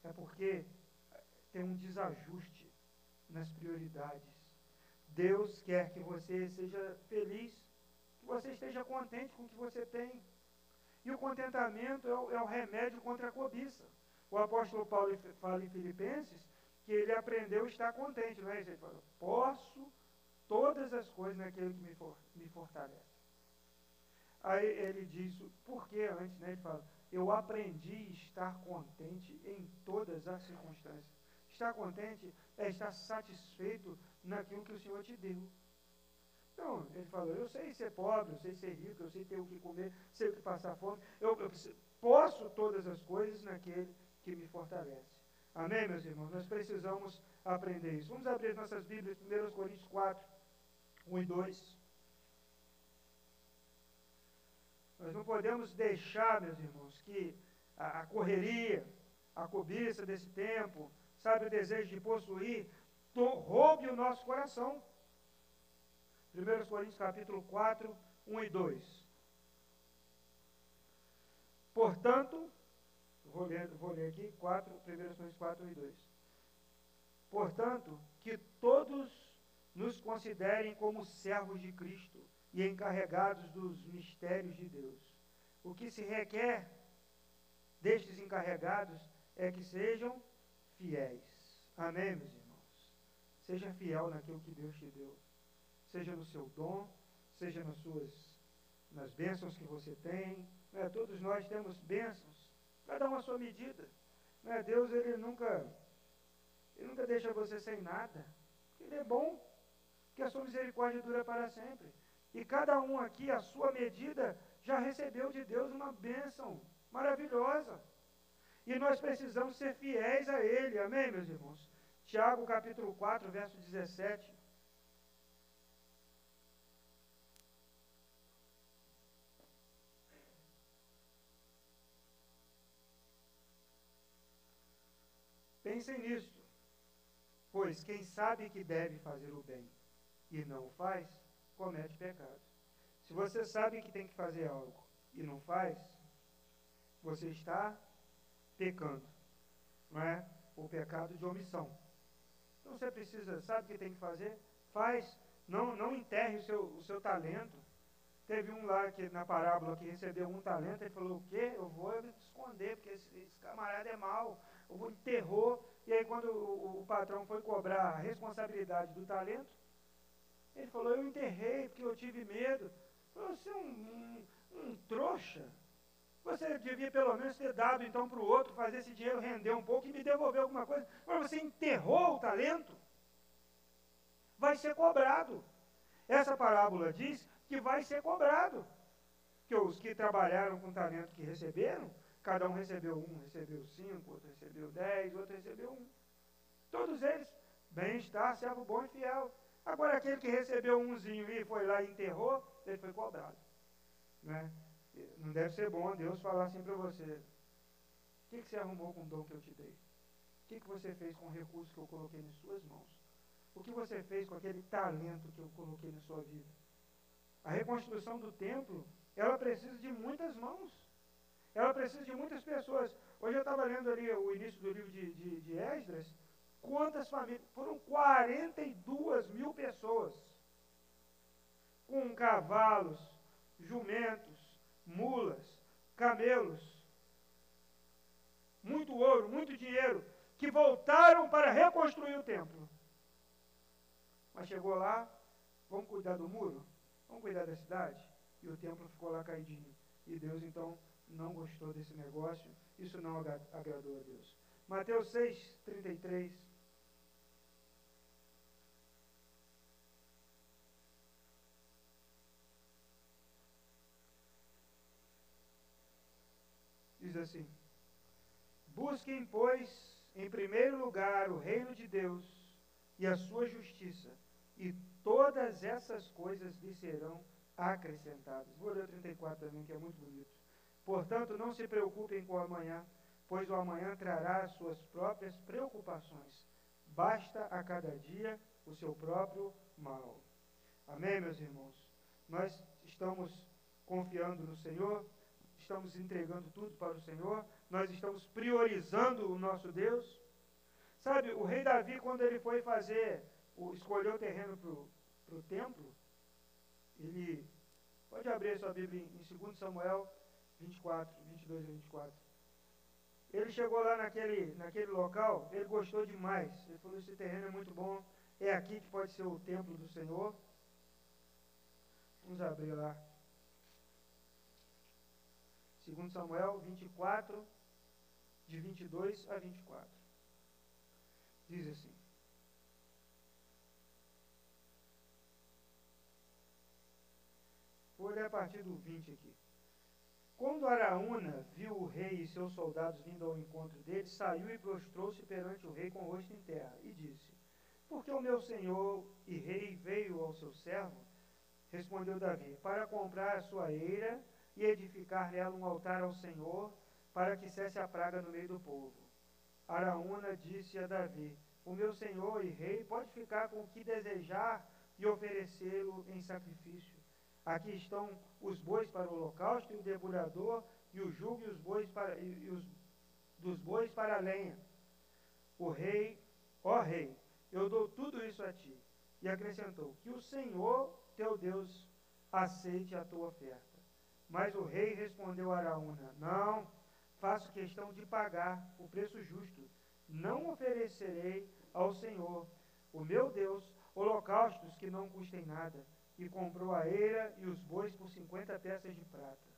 É porque tem um desajuste nas prioridades. Deus quer que você seja feliz, que você esteja contente com o que você tem. E o contentamento é o, é o remédio contra a cobiça. O apóstolo Paulo fala em Filipenses que ele aprendeu a estar contente, não é? Ele fala, posso todas as coisas naquele que me, for, me fortalece. Aí ele diz, por que antes, né? Ele fala, eu aprendi a estar contente em todas as circunstâncias. Estar contente é estar satisfeito naquilo que o Senhor te deu. Então, ele falou, eu sei ser pobre, eu sei ser rico, eu sei ter o que comer, sei o que passar fome, eu, eu posso todas as coisas naquele que me fortalece. Amém, meus irmãos? Nós precisamos aprender isso. Vamos abrir nossas Bíblias, 1 Coríntios 4, 1 e 2. Nós não podemos deixar, meus irmãos, que a, a correria, a cobiça desse tempo, sabe, o desejo de possuir, to, roube o nosso coração. 1 Coríntios capítulo 4, 1 e 2. Portanto, vou ler, vou ler aqui, 4, 1 Coríntios 4, 1 e 2. Portanto, que todos nos considerem como servos de Cristo e encarregados dos mistérios de Deus. O que se requer destes encarregados é que sejam fiéis. Amém, meus irmãos? Seja fiel naquilo que Deus te deu. Seja no seu dom, seja nas suas nas bênçãos que você tem. Né? Todos nós temos bênçãos, cada um a sua medida. Né? Deus ele nunca, ele nunca deixa você sem nada. Ele é bom, que a sua misericórdia dura para sempre. E cada um aqui, a sua medida, já recebeu de Deus uma bênção maravilhosa. E nós precisamos ser fiéis a Ele. Amém, meus irmãos? Tiago capítulo 4, verso 17. Pensem nisso, pois quem sabe que deve fazer o bem e não faz, comete pecado. Se você sabe que tem que fazer algo e não faz, você está pecando. Não é? O pecado de omissão. Então você precisa, sabe o que tem que fazer? Faz. Não, não enterre o seu, o seu talento. Teve um lá que na parábola que recebeu um talento, ele falou, o quê? Eu vou esconder, porque esse, esse camarada é mau. Eu vou enterrou. E aí quando o, o patrão foi cobrar a responsabilidade do talento, ele falou, eu enterrei porque eu tive medo. Você é um, um, um trouxa. Você devia pelo menos ter dado então para o outro, fazer esse dinheiro render um pouco e me devolver alguma coisa. Mas você enterrou o talento. Vai ser cobrado. Essa parábola diz que vai ser cobrado. Que os que trabalharam com o talento que receberam, cada um recebeu um, recebeu cinco, outro recebeu dez, outro recebeu um. Todos eles, bem-estar, servo bom e fiel. Agora, aquele que recebeu umzinho e foi lá e enterrou, ele foi cobrado. Né? Não deve ser bom Deus falar assim para você: o que, que você arrumou com o dom que eu te dei? O que, que você fez com o recurso que eu coloquei em suas mãos? O que você fez com aquele talento que eu coloquei na sua vida? A reconstrução do templo, ela precisa de muitas mãos. Ela precisa de muitas pessoas. Hoje eu estava lendo ali o início do livro de, de, de Esdras, Quantas famílias? Foram 42 mil pessoas. Com cavalos, jumentos, mulas, camelos. Muito ouro, muito dinheiro. Que voltaram para reconstruir o templo. Mas chegou lá, vamos cuidar do muro? Vamos cuidar da cidade? E o templo ficou lá caidinho. E Deus então não gostou desse negócio. Isso não agradou a Deus. Mateus 6, 33. Diz assim: Busquem, pois, em primeiro lugar o reino de Deus e a sua justiça, e todas essas coisas lhe serão acrescentadas. Vou ler o 34 também, que é muito bonito. Portanto, não se preocupem com o amanhã, pois o amanhã trará as suas próprias preocupações. Basta a cada dia o seu próprio mal. Amém, meus irmãos? Nós estamos confiando no Senhor estamos entregando tudo para o Senhor, nós estamos priorizando o nosso Deus. Sabe, o rei Davi, quando ele foi fazer, o, escolher o terreno para o templo, ele. Pode abrir a sua Bíblia em 2 Samuel 24, 22 e 24. ele chegou lá naquele, naquele local, ele gostou demais. Ele falou: esse terreno é muito bom, é aqui que pode ser o templo do Senhor. Vamos abrir lá. 2 Samuel 24, de 22 a 24. Diz assim: Vou ler a partir do 20 aqui. Quando Araúna viu o rei e seus soldados vindo ao encontro dele, saiu e prostrou-se perante o rei com o rosto em terra, e disse: Porque o meu senhor e rei veio ao seu servo? Respondeu Davi: Para comprar a sua eira e edificar nela um altar ao Senhor, para que cesse a praga no meio do povo. Araúna disse a Davi: O meu senhor e rei pode ficar com o que desejar e oferecê-lo em sacrifício. Aqui estão os bois para o holocausto e o debulhador e o jugo e os bois para e os dos bois para a lenha. O rei, ó rei, eu dou tudo isso a ti. E acrescentou: Que o Senhor teu Deus aceite a tua oferta. Mas o rei respondeu a Araúna: Não, faço questão de pagar o preço justo. Não oferecerei ao Senhor, o meu Deus, holocaustos que não custem nada e comprou a eira e os bois por cinquenta peças de prata.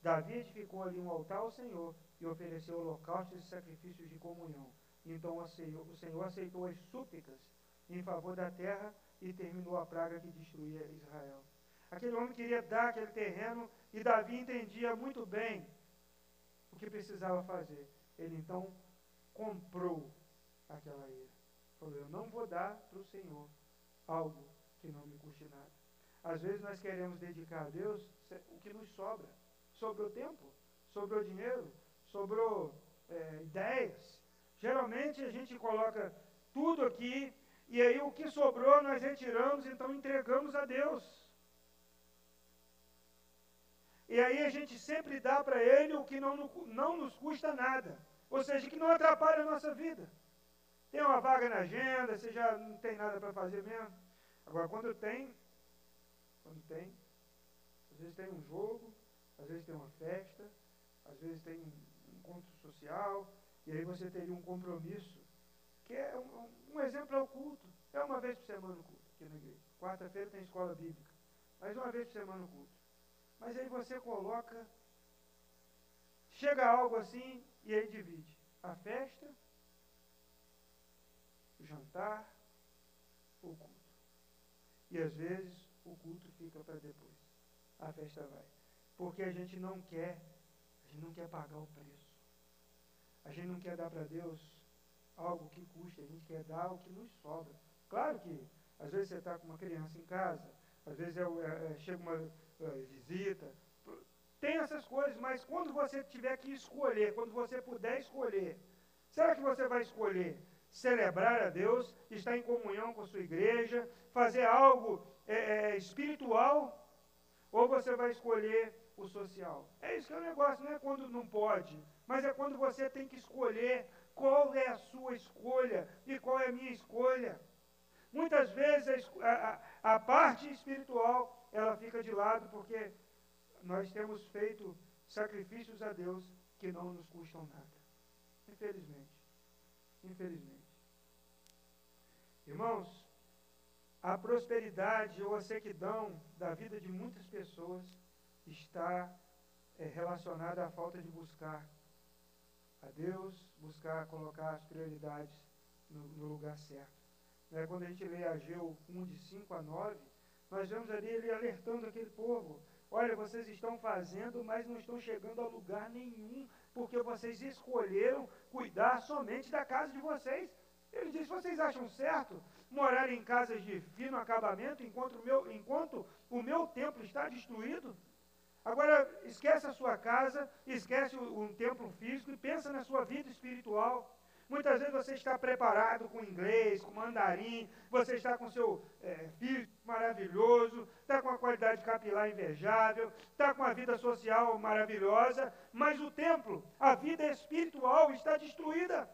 Davi edificou ali um altar ao Senhor e ofereceu holocaustos e sacrifícios de comunhão. Então o Senhor aceitou as súplicas em favor da terra e terminou a praga que destruía Israel. Aquele homem queria dar aquele terreno e Davi entendia muito bem o que precisava fazer. Ele então comprou aquela eira. Falou: Eu não vou dar para o Senhor algo que não me custe nada. Às vezes nós queremos dedicar a Deus o que nos sobra. Sobrou tempo, sobrou dinheiro, sobrou é, ideias. Geralmente a gente coloca tudo aqui e aí o que sobrou nós retiramos, então entregamos a Deus. E aí a gente sempre dá para Ele o que não, não nos custa nada. Ou seja, que não atrapalha a nossa vida. Tem uma vaga na agenda, você já não tem nada para fazer mesmo. Agora, quando tem, quando tem, às vezes tem um jogo, às vezes tem uma festa, às vezes tem um encontro social, e aí você teria um compromisso, que é um, um exemplo é o culto. É uma vez por semana o culto aqui na igreja. Quarta-feira tem escola bíblica. Mas uma vez por semana o culto. Mas aí você coloca, chega algo assim e aí divide. A festa, o jantar, o culto. E às vezes o culto fica para depois. A festa vai. Porque a gente não quer, a gente não quer pagar o preço. A gente não quer dar para Deus algo que custe, a gente quer dar o que nos sobra. Claro que às vezes você está com uma criança em casa, às vezes é, é, é chega uma visita. Tem essas coisas, mas quando você tiver que escolher, quando você puder escolher, será que você vai escolher celebrar a Deus, estar em comunhão com a sua igreja, fazer algo é, é, espiritual, ou você vai escolher o social. É isso que é o negócio, não é quando não pode, mas é quando você tem que escolher qual é a sua escolha e qual é a minha escolha. Muitas vezes a, a, a parte espiritual ela fica de lado porque nós temos feito sacrifícios a Deus que não nos custam nada. Infelizmente. Infelizmente. Irmãos, a prosperidade ou a sequidão da vida de muitas pessoas está é, relacionada à falta de buscar a Deus, buscar colocar as prioridades no, no lugar certo. Né? Quando a gente lê Ageu 1, de 5 a 9, nós vemos ali ele alertando aquele povo. Olha, vocês estão fazendo, mas não estão chegando a lugar nenhum, porque vocês escolheram cuidar somente da casa de vocês. Ele diz: vocês acham certo morar em casas de fino acabamento enquanto o meu, enquanto o meu templo está destruído? Agora, esquece a sua casa, esquece um templo físico e pensa na sua vida espiritual. Muitas vezes você está preparado com inglês, com mandarim, você está com seu é, físico maravilhoso, está com a qualidade capilar invejável, está com a vida social maravilhosa, mas o templo, a vida espiritual está destruída.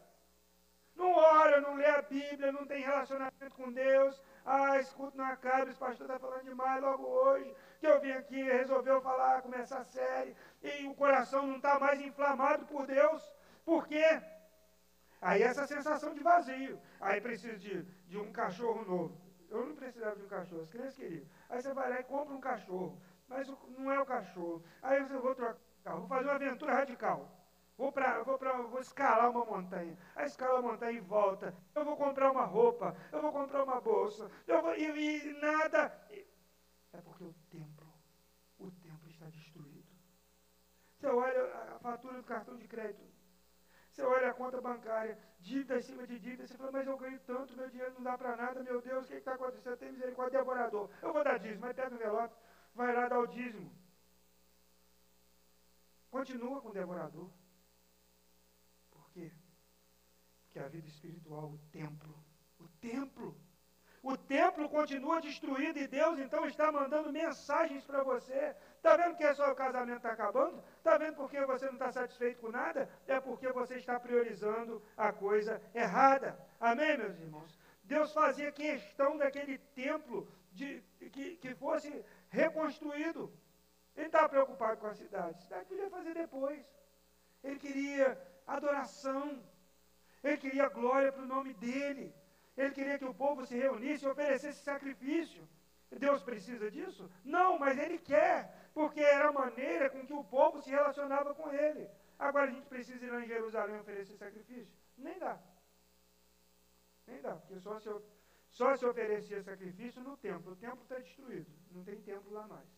Não ora, não lê a Bíblia, não tem relacionamento com Deus. Ah, escuto não acaba, esse pastor está falando demais logo hoje, que eu vim aqui, resolveu falar, começar a série, e o coração não está mais inflamado por Deus. Por quê? Aí essa sensação de vazio. Aí precisa de, de um cachorro novo. Eu não precisava de um cachorro, as crianças queriam. Aí você vai lá e compra um cachorro. Mas não é o cachorro. Aí você vou trocar vou fazer uma aventura radical. Vou, pra, vou, pra, vou escalar uma montanha. Aí escala a montanha e volta. Eu vou comprar uma roupa. Eu vou comprar uma bolsa. Eu vou, e, e nada. É porque o templo, o templo está destruído. Você olha a fatura do cartão de crédito. Você olha a conta bancária, dívida em cima de dívida, você fala, mas eu ganho tanto, meu dinheiro não dá para nada, meu Deus, o que está acontecendo? Tem misericórdia, devorador. Eu vou dar dízimo, mas pega o envelope, vai lá dar o dízimo. Continua com o devorador. Por quê? Porque a vida espiritual, o templo, o templo, o templo continua destruído e Deus então está mandando mensagens para você. Está vendo que seu casamento está acabando? Está vendo porque você não está satisfeito com nada? É porque você está priorizando a coisa errada. Amém, meus irmãos? Deus fazia questão daquele templo de, que, que fosse reconstruído. Ele estava preocupado com a cidade. A cidade podia fazer depois. Ele queria adoração. Ele queria glória para o nome dele. Ele queria que o povo se reunisse e oferecesse sacrifício. Deus precisa disso? Não, mas ele quer, porque era a maneira com que o povo se relacionava com ele. Agora a gente precisa ir lá em Jerusalém oferecer sacrifício? Nem dá. Nem dá, porque só se, só se oferecia sacrifício no templo. O templo está destruído, não tem templo lá mais.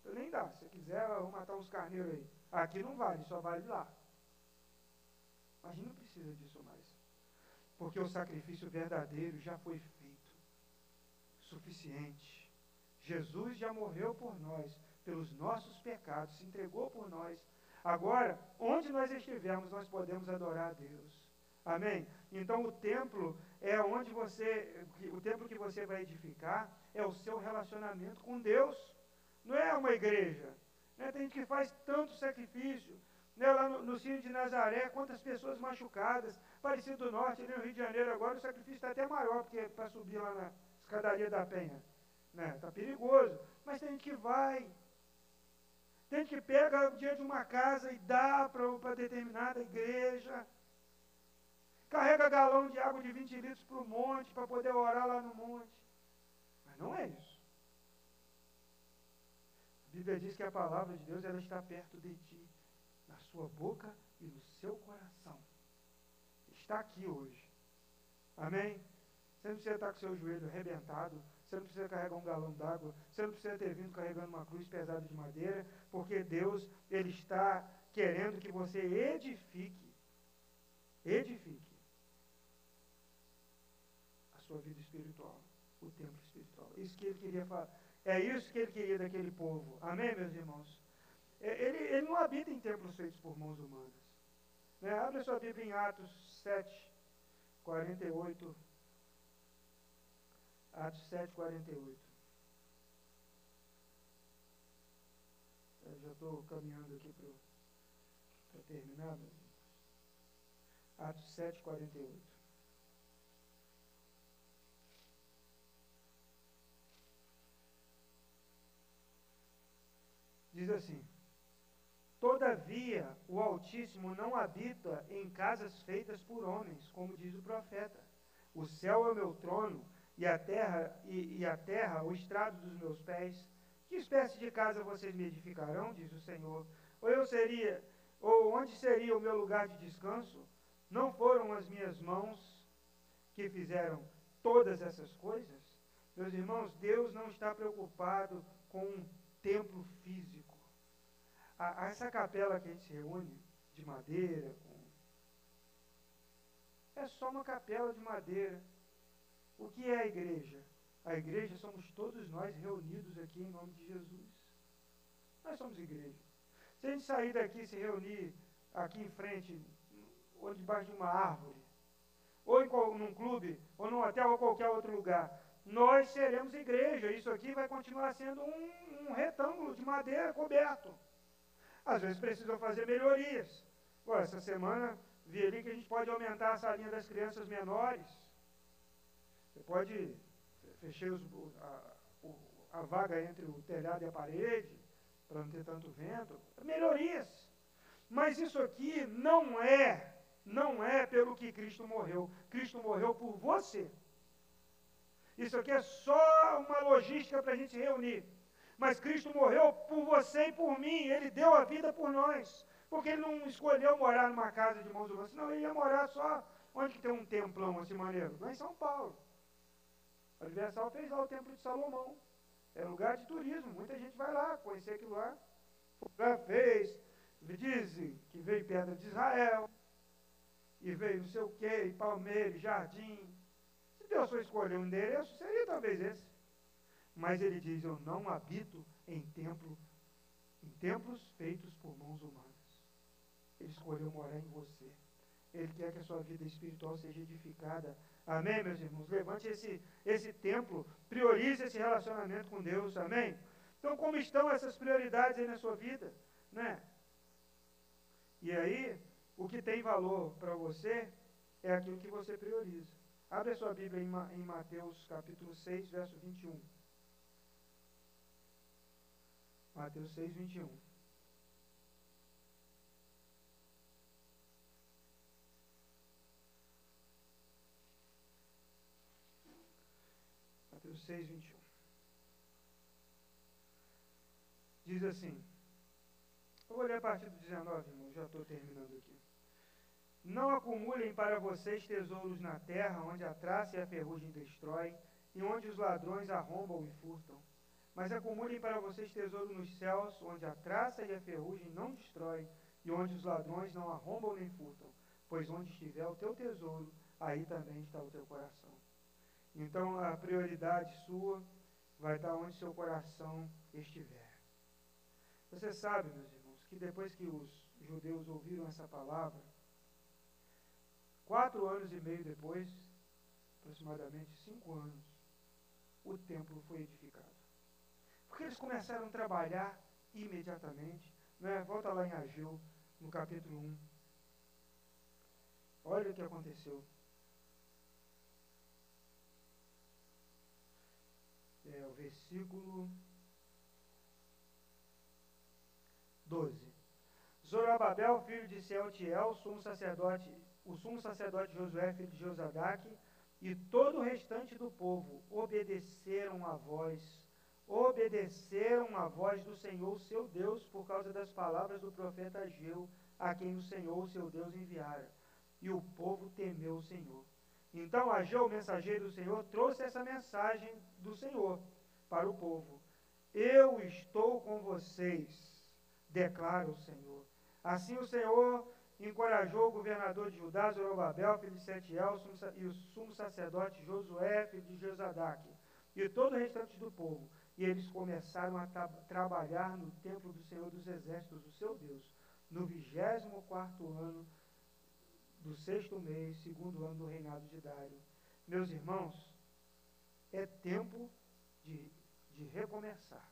Então nem dá. Se quiser, vamos matar uns carneiros aí. Aqui não vale, só vale lá. Mas não precisa disso mais. Porque o sacrifício verdadeiro já foi feito. Suficiente. Jesus já morreu por nós, pelos nossos pecados, se entregou por nós. Agora, onde nós estivermos, nós podemos adorar a Deus. Amém? Então o templo é onde você, o templo que você vai edificar é o seu relacionamento com Deus. Não é uma igreja. Né? Tem gente que faz tanto sacrifício. Né? Lá no, no Cine de Nazaré, quantas pessoas machucadas. Parecido do Norte, no Rio de Janeiro, agora o sacrifício está até maior, porque é para subir lá na escadaria da Penha. Está né? Tá perigoso. Mas tem gente que vai. Tem gente que pega o dia de uma casa e dá para determinada igreja. Carrega galão de água de 20 litros para o monte, para poder orar lá no monte. Mas não é isso. A Bíblia diz que a palavra de Deus ela está perto de ti, sua boca e no seu coração. Está aqui hoje. Amém? Você não precisa estar com seu joelho arrebentado, você não precisa carregar um galão d'água, você não precisa ter vindo carregando uma cruz pesada de madeira, porque Deus, Ele está querendo que você edifique, edifique a sua vida espiritual, o templo espiritual. Isso que Ele queria falar é isso que ele queria daquele povo. Amém, meus irmãos? É, ele, ele não habita em templos feitos por mãos humanas. Né? Abre sua Bíblia em Atos 7, 48. Atos 7, 48. Eu já estou caminhando aqui para terminar. Atos 7, 48. Diz assim: Todavia, o Altíssimo não habita em casas feitas por homens, como diz o profeta. O céu é o meu trono e a terra e, e a terra o estrado dos meus pés. Que espécie de casa vocês me edificarão, diz o Senhor? Ou eu seria, ou onde seria o meu lugar de descanso? Não foram as minhas mãos que fizeram todas essas coisas? Meus irmãos, Deus não está preocupado com um templo físico a, a essa capela que a gente se reúne, de madeira, com... é só uma capela de madeira. O que é a igreja? A igreja somos todos nós reunidos aqui em nome de Jesus. Nós somos igreja. Se a gente sair daqui e se reunir aqui em frente, ou debaixo de uma árvore, ou em num clube, ou num hotel, ou qualquer outro lugar, nós seremos igreja. Isso aqui vai continuar sendo um, um retângulo de madeira coberto. Às vezes precisam fazer melhorias. Bom, essa semana vi ali que a gente pode aumentar a salinha das crianças menores. Você pode fechar os, a, a vaga entre o telhado e a parede, para não ter tanto vento. Melhorias. Mas isso aqui não é não é pelo que Cristo morreu. Cristo morreu por você. Isso aqui é só uma logística para a gente reunir. Mas Cristo morreu por você e por mim. Ele deu a vida por nós. Porque ele não escolheu morar numa casa de mãos humanas, senão ele ia morar só onde que tem um templão assim maneiro? Lá em São Paulo. A Universal fez lá o Templo de Salomão. É lugar de turismo, muita gente vai lá conhecer aquilo lá. Já fez, dizem que veio pedra de Israel, e veio não sei o quê, Palmeiras, Jardim. Se Deus for escolher um endereço, seria talvez esse. Mas ele diz: Eu não habito em templo, em templos feitos por mãos humanas. Ele escolheu morar em você. Ele quer que a sua vida espiritual seja edificada. Amém, meus irmãos? Levante esse, esse templo, priorize esse relacionamento com Deus. Amém? Então, como estão essas prioridades aí na sua vida? Né? E aí, o que tem valor para você é aquilo que você prioriza. Abre a sua Bíblia em, Mateus capítulo 6, verso 21. Mateus 6, 21. Mateus 6, 21. Diz assim. Eu vou ler a partir do 19, irmão, já estou terminando aqui. Não acumulem para vocês tesouros na terra, onde a traça e a ferrugem destroem, e onde os ladrões arrombam e furtam. Mas acumulem para vocês tesouro nos céus, onde a traça e a ferrugem não destroem, e onde os ladrões não arrombam nem furtam. Pois onde estiver o teu tesouro, aí também está o teu coração. Então a prioridade sua vai estar onde seu coração estiver. Você sabe, meus irmãos, que depois que os judeus ouviram essa palavra, quatro anos e meio depois, aproximadamente cinco anos, o templo foi edificado. Porque eles começaram a trabalhar imediatamente. Né? Volta lá em Ageu, no capítulo 1. Olha o que aconteceu. É, o versículo 12. Zorobabel, filho de Sealtiel, sumo sacerdote, o sumo sacerdote Josué, filho de Josadaque, e todo o restante do povo obedeceram a voz, obedeceram a voz do Senhor, seu Deus, por causa das palavras do profeta Ageu, a quem o Senhor, seu Deus, enviara. E o povo temeu o Senhor. Então Ageu, mensageiro do Senhor, trouxe essa mensagem do Senhor para o povo. Eu estou com vocês declara o Senhor. Assim o Senhor encorajou o governador de Judá, Zorobabel, filho de Setiel, e o sumo sacerdote Josué, filho de Josadaque, e todo o restante do povo. E eles começaram a tra trabalhar no templo do Senhor dos Exércitos, o seu Deus, no vigésimo quarto ano do sexto mês, segundo ano do reinado de Dário. Meus irmãos, é tempo de, de recomeçar.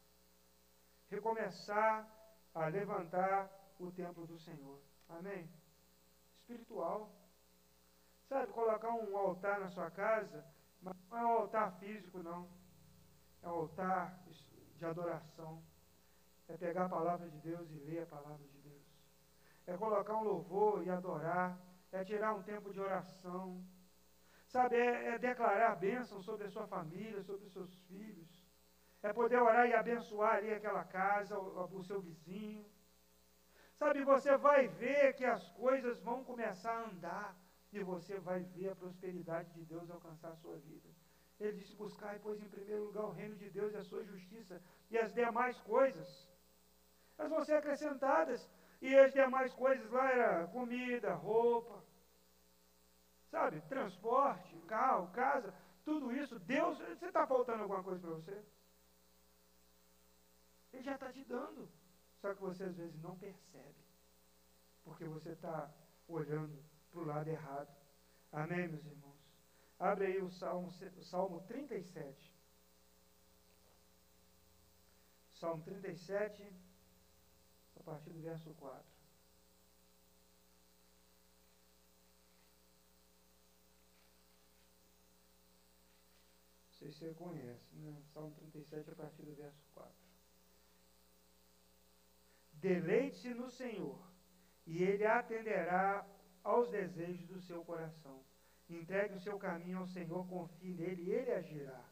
Recomeçar a levantar o templo do Senhor. Amém? Espiritual. Sabe, colocar um altar na sua casa, mas não é um altar físico, não. É um altar de adoração. É pegar a palavra de Deus e ler a palavra de Deus. É colocar um louvor e adorar. É tirar um tempo de oração. Sabe, é, é declarar bênção sobre a sua família, sobre os seus filhos é poder orar e abençoar ali aquela casa, o, o seu vizinho. Sabe, você vai ver que as coisas vão começar a andar e você vai ver a prosperidade de Deus alcançar a sua vida. Ele disse: buscar, pois, em primeiro lugar o reino de Deus e a sua justiça, e as demais coisas, elas vão ser acrescentadas. E as demais coisas lá era comida, roupa, sabe, transporte, carro, casa, tudo isso. Deus, você está faltando alguma coisa para você? Ele já está te dando. Só que você às vezes não percebe. Porque você está olhando para o lado errado. Amém, meus irmãos? Abre aí o Salmo, o Salmo 37. Salmo 37, a partir do verso 4. Não sei se você conhece, né? Salmo 37, a partir do verso 4. Deleite-se no Senhor, e Ele atenderá aos desejos do seu coração. Entregue o seu caminho ao Senhor, confie nele e ele agirá.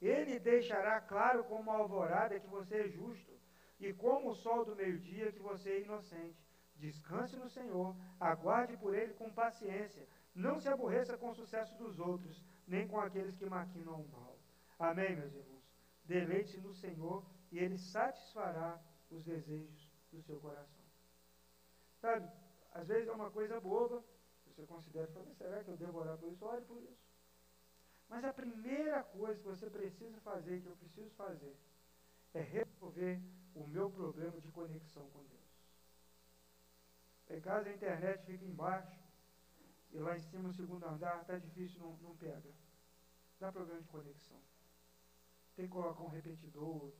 Ele deixará claro como a alvorada que você é justo e como o sol do meio-dia que você é inocente. Descanse no Senhor, aguarde por ele com paciência. Não se aborreça com o sucesso dos outros, nem com aqueles que maquinam o mal. Amém, meus irmãos? Deleite-se no Senhor e ele satisfará os desejos do seu coração. Sabe, às vezes é uma coisa boba, você considera, será que eu devo orar por isso? Ore por isso. Mas a primeira coisa que você precisa fazer, que eu preciso fazer, é resolver o meu problema de conexão com Deus. Em casa a internet fica embaixo e lá em cima no segundo andar está difícil, não, não pega. Dá problema de conexão. Tem que colocar um repetidor.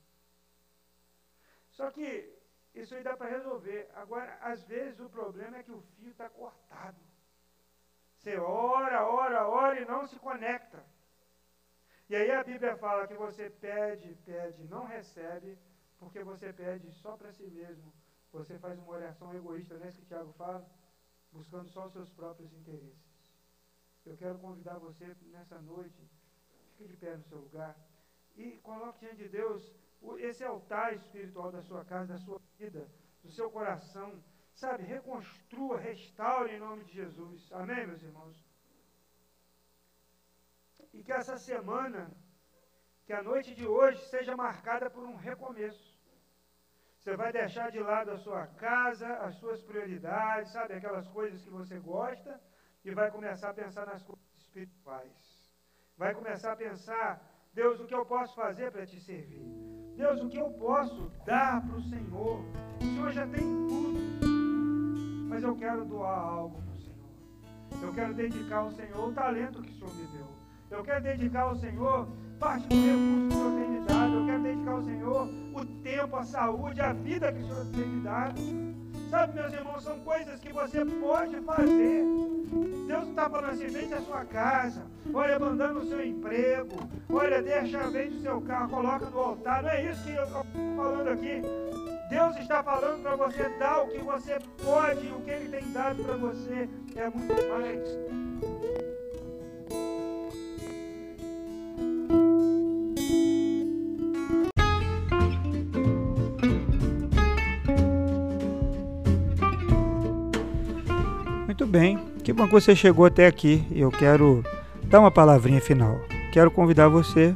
Só que isso aí dá para resolver. Agora, às vezes o problema é que o fio está cortado. Você ora, ora, ora e não se conecta. E aí a Bíblia fala que você pede, pede, não recebe, porque você pede só para si mesmo. Você faz uma oração egoísta, não é isso que Tiago fala? Buscando só os seus próprios interesses. Eu quero convidar você nessa noite, fique de pé no seu lugar e coloque diante de Deus esse altar espiritual da sua casa, da sua vida, do seu coração. Sabe, reconstrua, restaure em nome de Jesus. Amém, meus irmãos? e que essa semana, que a noite de hoje seja marcada por um recomeço. Você vai deixar de lado a sua casa, as suas prioridades, sabe, aquelas coisas que você gosta, e vai começar a pensar nas coisas espirituais. Vai começar a pensar, Deus, o que eu posso fazer para te servir? Deus, o que eu posso dar para o Senhor? O Senhor já tem tudo, mas eu quero doar algo para o Senhor. Eu quero dedicar ao Senhor o talento que o Senhor me deu. Eu quero dedicar ao Senhor parte do recurso que o Senhor tem me dado. Eu quero dedicar ao Senhor o tempo, a saúde, a vida que o Senhor tem me dado. Sabe, meus irmãos, são coisas que você pode fazer. Deus está falando assim: vende a sua casa, olha, abandona o seu emprego, olha, deixa, vende o seu carro, coloca no altar. Não é isso que eu estou falando aqui. Deus está falando para você dar o que você pode, o que Ele tem dado para você é muito mais. bem, que bom que você chegou até aqui. Eu quero dar uma palavrinha final. Quero convidar você